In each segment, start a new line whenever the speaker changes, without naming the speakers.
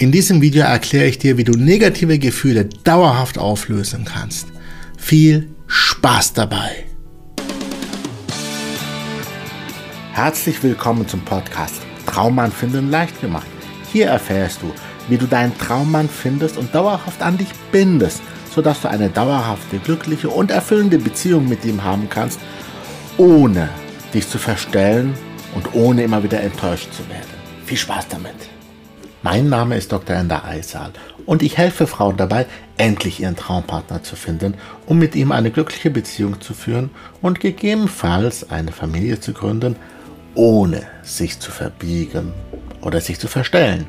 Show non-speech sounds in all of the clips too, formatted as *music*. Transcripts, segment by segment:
In diesem Video erkläre ich dir, wie du negative Gefühle dauerhaft auflösen kannst. Viel Spaß dabei! Herzlich willkommen zum Podcast Traummann finden leicht gemacht. Hier erfährst du, wie du deinen Traummann findest und dauerhaft an dich bindest, sodass du eine dauerhafte, glückliche und erfüllende Beziehung mit ihm haben kannst, ohne dich zu verstellen und ohne immer wieder enttäuscht zu werden. Viel Spaß damit! Mein Name ist Dr. Ender Eisal und ich helfe Frauen dabei, endlich ihren Traumpartner zu finden, um mit ihm eine glückliche Beziehung zu führen und gegebenenfalls eine Familie zu gründen, ohne sich zu verbiegen oder sich zu verstellen.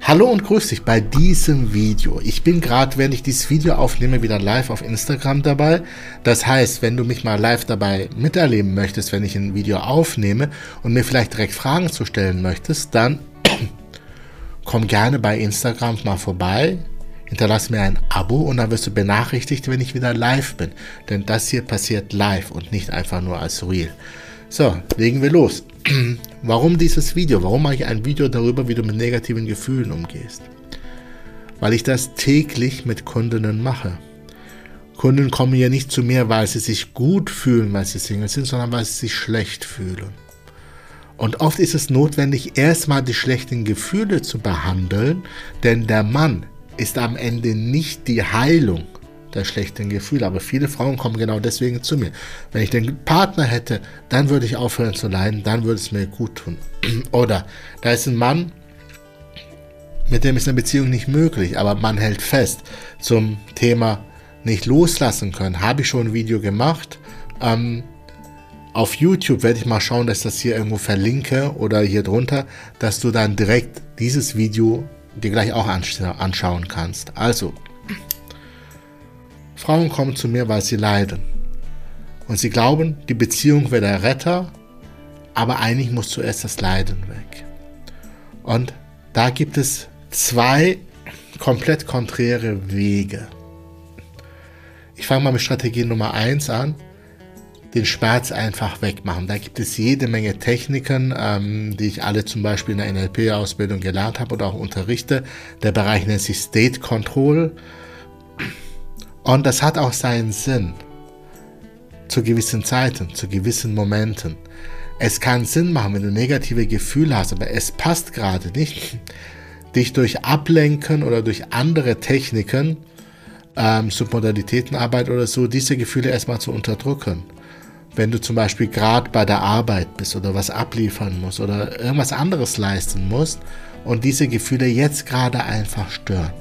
Hallo und grüß dich bei diesem Video. Ich bin gerade, wenn ich dieses Video aufnehme, wieder live auf Instagram dabei. Das heißt, wenn du mich mal live dabei miterleben möchtest, wenn ich ein Video aufnehme und mir vielleicht direkt Fragen zu stellen möchtest, dann komm gerne bei Instagram mal vorbei, hinterlass mir ein Abo und dann wirst du benachrichtigt, wenn ich wieder live bin. Denn das hier passiert live und nicht einfach nur als Real. So, legen wir los. *clears throat* Warum dieses Video? Warum mache ich ein Video darüber, wie du mit negativen Gefühlen umgehst? Weil ich das täglich mit Kundinnen mache. Kunden kommen ja nicht zu mir, weil sie sich gut fühlen, weil sie Single sind, sondern weil sie sich schlecht fühlen. Und oft ist es notwendig, erstmal die schlechten Gefühle zu behandeln, denn der Mann ist am Ende nicht die Heilung der schlechten Gefühle. Aber viele Frauen kommen genau deswegen zu mir. Wenn ich den Partner hätte, dann würde ich aufhören zu leiden, dann würde es mir gut tun. *clears throat* Oder da ist ein Mann, mit dem ist eine Beziehung nicht möglich, aber man hält fest zum Thema nicht loslassen können. Habe ich schon ein Video gemacht. Ähm, auf YouTube werde ich mal schauen, dass ich das hier irgendwo verlinke oder hier drunter, dass du dann direkt dieses Video dir gleich auch anschauen kannst. Also, Frauen kommen zu mir, weil sie leiden. Und sie glauben, die Beziehung wäre der Retter, aber eigentlich muss zuerst das Leiden weg. Und da gibt es zwei komplett konträre Wege. Ich fange mal mit Strategie Nummer 1 an den Schmerz einfach wegmachen. Da gibt es jede Menge Techniken, ähm, die ich alle zum Beispiel in der NLP-Ausbildung gelernt habe oder auch unterrichte. Der Bereich nennt sich State Control. Und das hat auch seinen Sinn. Zu gewissen Zeiten, zu gewissen Momenten. Es kann Sinn machen, wenn du negative Gefühle hast, aber es passt gerade nicht, dich durch Ablenken oder durch andere Techniken, ähm, Submodalitätenarbeit oder so, diese Gefühle erstmal zu unterdrücken wenn du zum Beispiel gerade bei der Arbeit bist oder was abliefern musst oder irgendwas anderes leisten musst und diese Gefühle jetzt gerade einfach stören.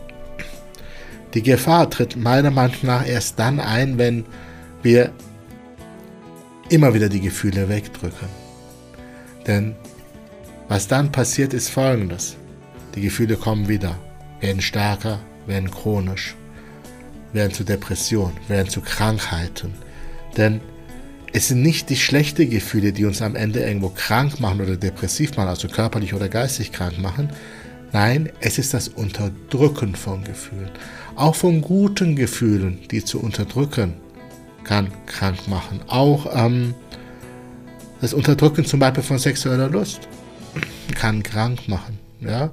Die Gefahr tritt meiner Meinung nach erst dann ein, wenn wir immer wieder die Gefühle wegdrücken. Denn was dann passiert, ist folgendes. Die Gefühle kommen wieder, werden stärker, werden chronisch, werden zu Depressionen, werden zu Krankheiten. Denn es sind nicht die schlechten Gefühle, die uns am Ende irgendwo krank machen oder depressiv machen, also körperlich oder geistig krank machen. Nein, es ist das Unterdrücken von Gefühlen. Auch von guten Gefühlen, die zu unterdrücken, kann krank machen. Auch ähm, das Unterdrücken zum Beispiel von sexueller Lust kann krank machen. Ja?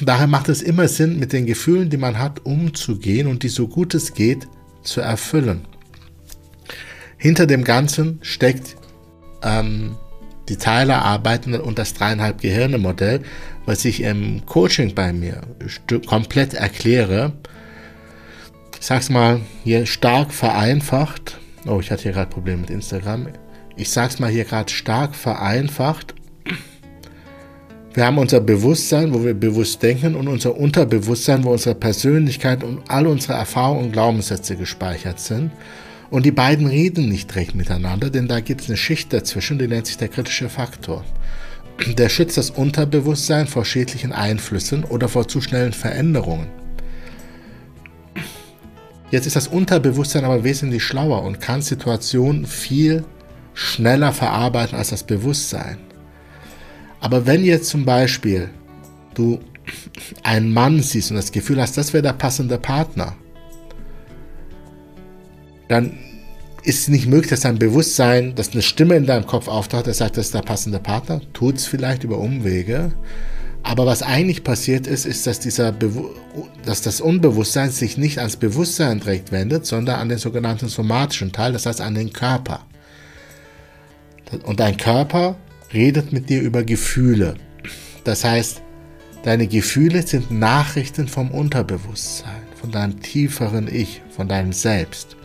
Daher macht es immer Sinn, mit den Gefühlen, die man hat, umzugehen und die so gut es geht zu erfüllen. Hinter dem Ganzen steckt ähm, die Teilerarbeit und das dreieinhalb Gehirne Modell, was ich im Coaching bei mir komplett erkläre. Ich sag's mal hier stark vereinfacht. Oh, ich hatte hier gerade Probleme mit Instagram. Ich sag's mal hier gerade stark vereinfacht. Wir haben unser Bewusstsein, wo wir bewusst denken, und unser Unterbewusstsein, wo unsere Persönlichkeit und all unsere Erfahrungen und Glaubenssätze gespeichert sind. Und die beiden reden nicht recht miteinander, denn da gibt es eine Schicht dazwischen, die nennt sich der kritische Faktor. Der schützt das Unterbewusstsein vor schädlichen Einflüssen oder vor zu schnellen Veränderungen. Jetzt ist das Unterbewusstsein aber wesentlich schlauer und kann Situationen viel schneller verarbeiten als das Bewusstsein. Aber wenn jetzt zum Beispiel du einen Mann siehst und das Gefühl hast, das wäre der passende Partner, dann ist es nicht möglich, dass dein Bewusstsein, dass eine Stimme in deinem Kopf auftaucht, der sagt, das ist der passende Partner. Tut es vielleicht über Umwege. Aber was eigentlich passiert ist, ist, dass, dieser dass das Unbewusstsein sich nicht ans Bewusstsein direkt wendet, sondern an den sogenannten somatischen Teil, das heißt an den Körper. Und dein Körper redet mit dir über Gefühle. Das heißt, deine Gefühle sind Nachrichten vom Unterbewusstsein, von deinem tieferen Ich, von deinem Selbst.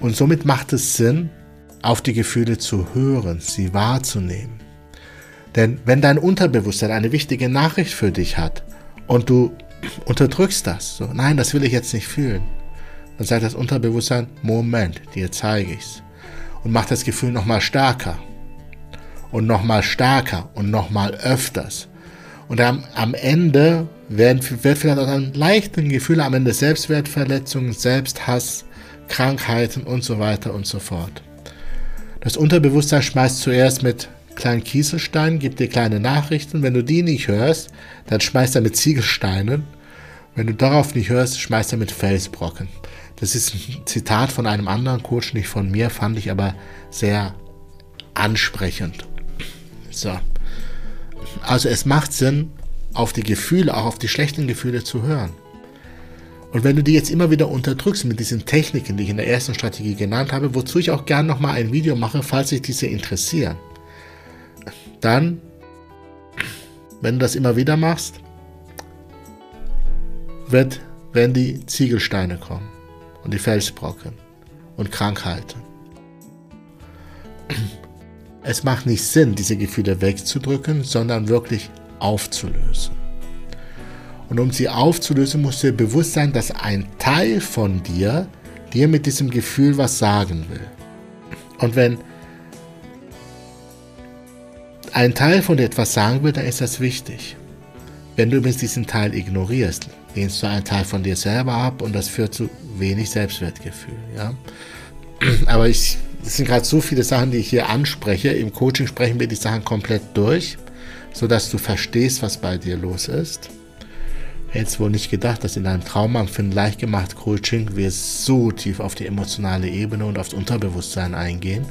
Und somit macht es Sinn, auf die Gefühle zu hören, sie wahrzunehmen. Denn wenn dein Unterbewusstsein eine wichtige Nachricht für dich hat und du unterdrückst das, so, nein, das will ich jetzt nicht fühlen, dann sagt das Unterbewusstsein, Moment, dir zeige ich's. Und macht das Gefühl nochmal stärker. Und nochmal stärker und nochmal öfters. Und am, am Ende werden, wird vielleicht auch ein leichten Gefühl am Ende Selbstwertverletzungen, Selbsthass, Krankheiten und so weiter und so fort. Das Unterbewusstsein schmeißt zuerst mit kleinen Kieselsteinen, gibt dir kleine Nachrichten. Wenn du die nicht hörst, dann schmeißt er mit Ziegelsteinen. Wenn du darauf nicht hörst, schmeißt er mit Felsbrocken. Das ist ein Zitat von einem anderen Coach, nicht von mir, fand ich aber sehr ansprechend. So. Also es macht Sinn, auf die Gefühle, auch auf die schlechten Gefühle zu hören. Und wenn du die jetzt immer wieder unterdrückst mit diesen Techniken, die ich in der ersten Strategie genannt habe, wozu ich auch gerne nochmal ein Video mache, falls sich diese interessieren, dann, wenn du das immer wieder machst, wird, werden die Ziegelsteine kommen und die Felsbrocken und Krankheiten. Es macht nicht Sinn, diese Gefühle wegzudrücken, sondern wirklich aufzulösen. Und um sie aufzulösen, musst du dir bewusst sein, dass ein Teil von dir dir mit diesem Gefühl was sagen will. Und wenn ein Teil von dir etwas sagen will, dann ist das wichtig. Wenn du übrigens diesen Teil ignorierst, lehnst du einen Teil von dir selber ab und das führt zu wenig Selbstwertgefühl. Ja? *clears throat* Aber ich, es sind gerade so viele Sachen, die ich hier anspreche. Im Coaching sprechen wir die Sachen komplett durch, sodass du verstehst, was bei dir los ist. Hättest wohl nicht gedacht, dass in einem Traumempfinden leicht gemacht Coaching wir so tief auf die emotionale Ebene und aufs Unterbewusstsein eingehen.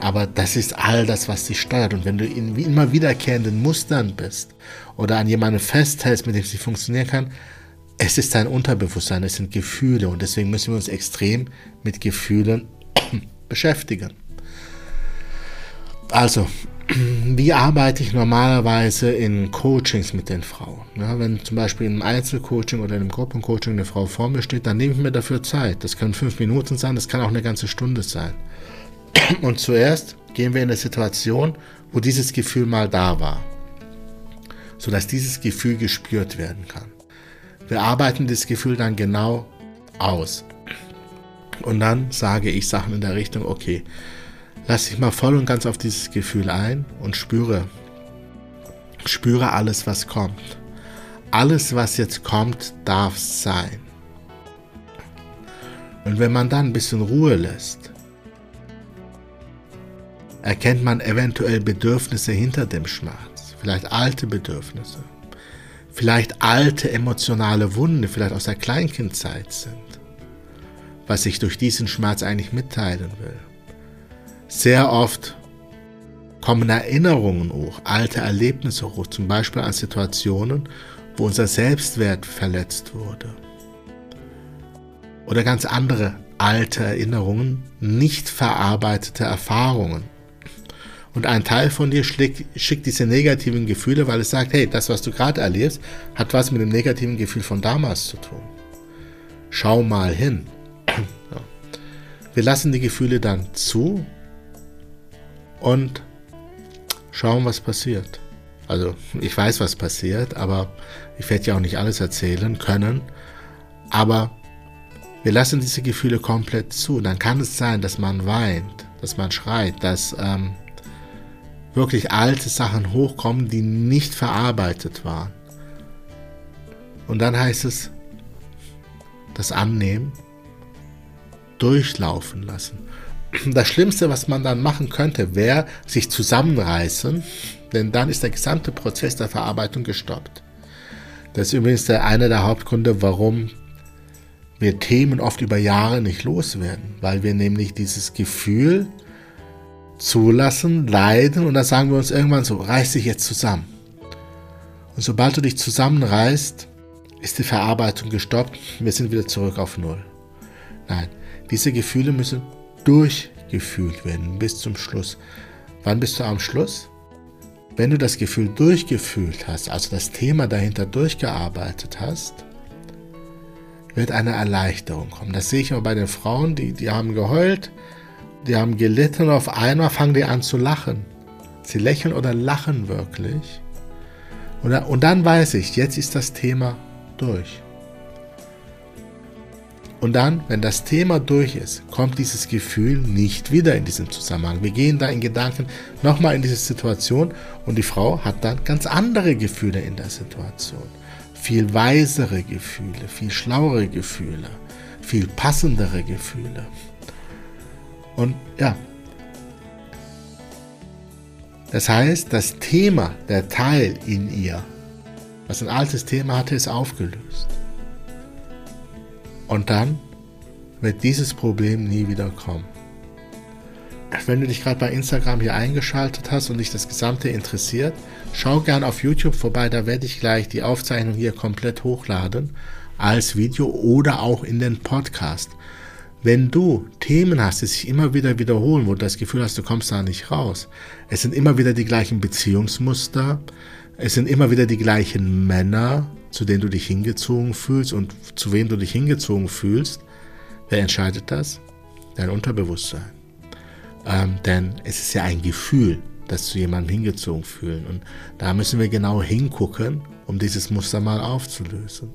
Aber das ist all das, was dich steuert. Und wenn du in immer wiederkehrenden Mustern bist oder an jemandem festhältst, mit dem sie funktionieren kann, es ist dein Unterbewusstsein, es sind Gefühle und deswegen müssen wir uns extrem mit Gefühlen *coughs* beschäftigen. Also, wie arbeite ich normalerweise in Coachings mit den Frauen? Ja, wenn zum Beispiel in einem Einzelcoaching oder in einem Gruppencoaching eine Frau vor mir steht, dann nehme ich mir dafür Zeit. Das können fünf Minuten sein, das kann auch eine ganze Stunde sein. Und zuerst gehen wir in eine Situation, wo dieses Gefühl mal da war, sodass dieses Gefühl gespürt werden kann. Wir arbeiten das Gefühl dann genau aus. Und dann sage ich Sachen in der Richtung, okay, lass dich mal voll und ganz auf dieses Gefühl ein und spüre, spüre alles, was kommt. Alles, was jetzt kommt, darf sein. Und wenn man dann ein bisschen Ruhe lässt, erkennt man eventuell Bedürfnisse hinter dem Schmerz, vielleicht alte Bedürfnisse, vielleicht alte emotionale Wunden, vielleicht aus der Kleinkindzeit sind, was ich durch diesen Schmerz eigentlich mitteilen will. Sehr oft kommen Erinnerungen hoch, alte Erlebnisse hoch, zum Beispiel an Situationen, wo unser Selbstwert verletzt wurde. Oder ganz andere alte Erinnerungen, nicht verarbeitete Erfahrungen, und ein Teil von dir schickt, diese negativen Gefühle, weil es sagt, hey, das, was du gerade erlebst, hat was mit dem negativen Gefühl von damals zu tun. Schau mal hin. Wir lassen die Gefühle dann zu und schauen, was passiert. Also ich weiß, was passiert, aber ich werde ja auch nicht alles erzählen können. Aber wir lassen diese Gefühle komplett zu. Dann kann es sein, dass man weint, dass man schreit, dass ähm, wirklich alte Sachen hochkommen, die nicht verarbeitet waren. Und dann heißt es, das annehmen, durchlaufen lassen. Das Schlimmste, was man dann machen könnte, wäre sich zusammenreißen, denn dann ist der gesamte Prozess der Verarbeitung gestoppt. Das ist übrigens einer der Hauptgründe, warum wir Themen oft über Jahre nicht loswerden, weil wir nämlich dieses Gefühl zulassen, leiden und dann sagen wir uns irgendwann so, reiß dich jetzt zusammen. Und sobald du dich zusammenreißt, ist die Verarbeitung gestoppt, wir sind wieder zurück auf Null. Nein, diese Gefühle müssen durchgefühlt werden bis zum Schluss. Wann bist du am Schluss? Wenn du das Gefühl durchgefühlt hast, also das Thema dahinter durchgearbeitet hast, wird eine Erleichterung kommen. Das sehe ich auch bei den Frauen, die, die haben geheult, die haben gelitten und auf einmal fangen die an zu lachen. Sie lächeln oder lachen wirklich. Und, und dann weiß ich, jetzt ist das Thema durch. Und dann, wenn das Thema durch ist, kommt dieses Gefühl nicht wieder in diesem Zusammenhang. Wir gehen da in Gedanken nochmal in diese Situation und die Frau hat dann ganz andere Gefühle in der Situation. Viel weisere Gefühle, viel schlauere Gefühle, viel passendere Gefühle. Und ja, das heißt, das Thema, der Teil in ihr, was ein altes Thema hatte, ist aufgelöst. Und dann wird dieses Problem nie wieder kommen. Wenn du dich gerade bei Instagram hier eingeschaltet hast und dich das Gesamte interessiert, schau gern auf YouTube vorbei, da werde ich gleich die Aufzeichnung hier komplett hochladen als Video oder auch in den Podcast. Wenn du Themen hast, die sich immer wieder wiederholen, wo du das Gefühl hast, du kommst da nicht raus, es sind immer wieder die gleichen Beziehungsmuster, es sind immer wieder die gleichen Männer, zu denen du dich hingezogen fühlst und zu wem du dich hingezogen fühlst. Wer entscheidet das? Dein Unterbewusstsein. Ähm, denn es ist ja ein Gefühl, das zu jemandem hingezogen fühlen. Und da müssen wir genau hingucken, um dieses Muster mal aufzulösen.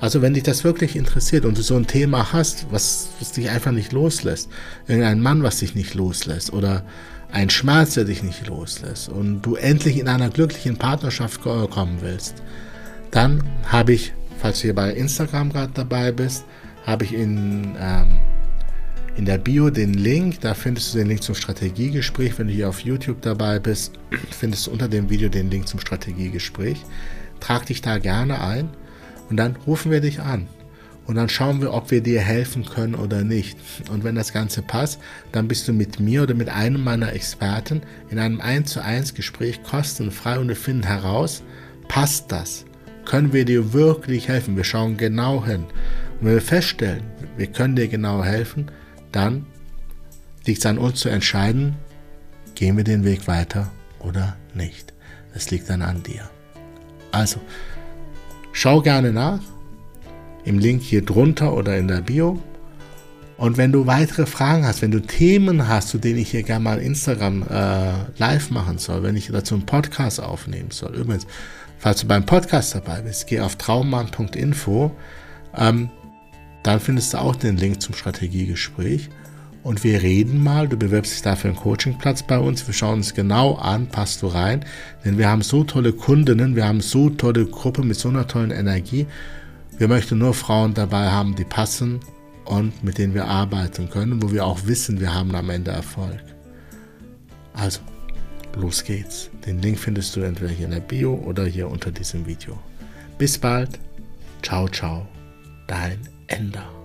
Also wenn dich das wirklich interessiert und du so ein Thema hast, was, was dich einfach nicht loslässt, irgendein Mann, was dich nicht loslässt oder ein Schmerz, der dich nicht loslässt und du endlich in einer glücklichen Partnerschaft kommen willst, dann habe ich, falls du hier bei Instagram gerade dabei bist, habe ich in, ähm, in der Bio den Link, da findest du den Link zum Strategiegespräch. Wenn du hier auf YouTube dabei bist, findest du unter dem Video den Link zum Strategiegespräch. Trag dich da gerne ein und dann rufen wir dich an. Und dann schauen wir, ob wir dir helfen können oder nicht. Und wenn das Ganze passt, dann bist du mit mir oder mit einem meiner Experten in einem 1 zu 1 Gespräch kostenfrei und wir finden heraus, passt das? Können wir dir wirklich helfen? Wir schauen genau hin. Und wenn wir feststellen, wir können dir genau helfen, dann liegt es an uns zu entscheiden, gehen wir den Weg weiter oder nicht. Das liegt dann an dir. Also, schau gerne nach im Link hier drunter oder in der Bio. Und wenn du weitere Fragen hast, wenn du Themen hast, zu denen ich hier gerne mal Instagram äh, live machen soll, wenn ich dazu einen Podcast aufnehmen soll. Übrigens, falls du beim Podcast dabei bist, geh auf traummann.info. Ähm, dann findest du auch den Link zum Strategiegespräch. Und wir reden mal, du bewirbst dich dafür einen Coachingplatz bei uns. Wir schauen uns genau an, passt du rein. Denn wir haben so tolle Kundinnen, wir haben so tolle Gruppe mit so einer tollen Energie. Wir möchten nur Frauen dabei haben, die passen und mit denen wir arbeiten können, wo wir auch wissen, wir haben am Ende Erfolg. Also, los geht's. Den Link findest du entweder hier in der Bio oder hier unter diesem Video. Bis bald. Ciao, ciao. Dein Ender.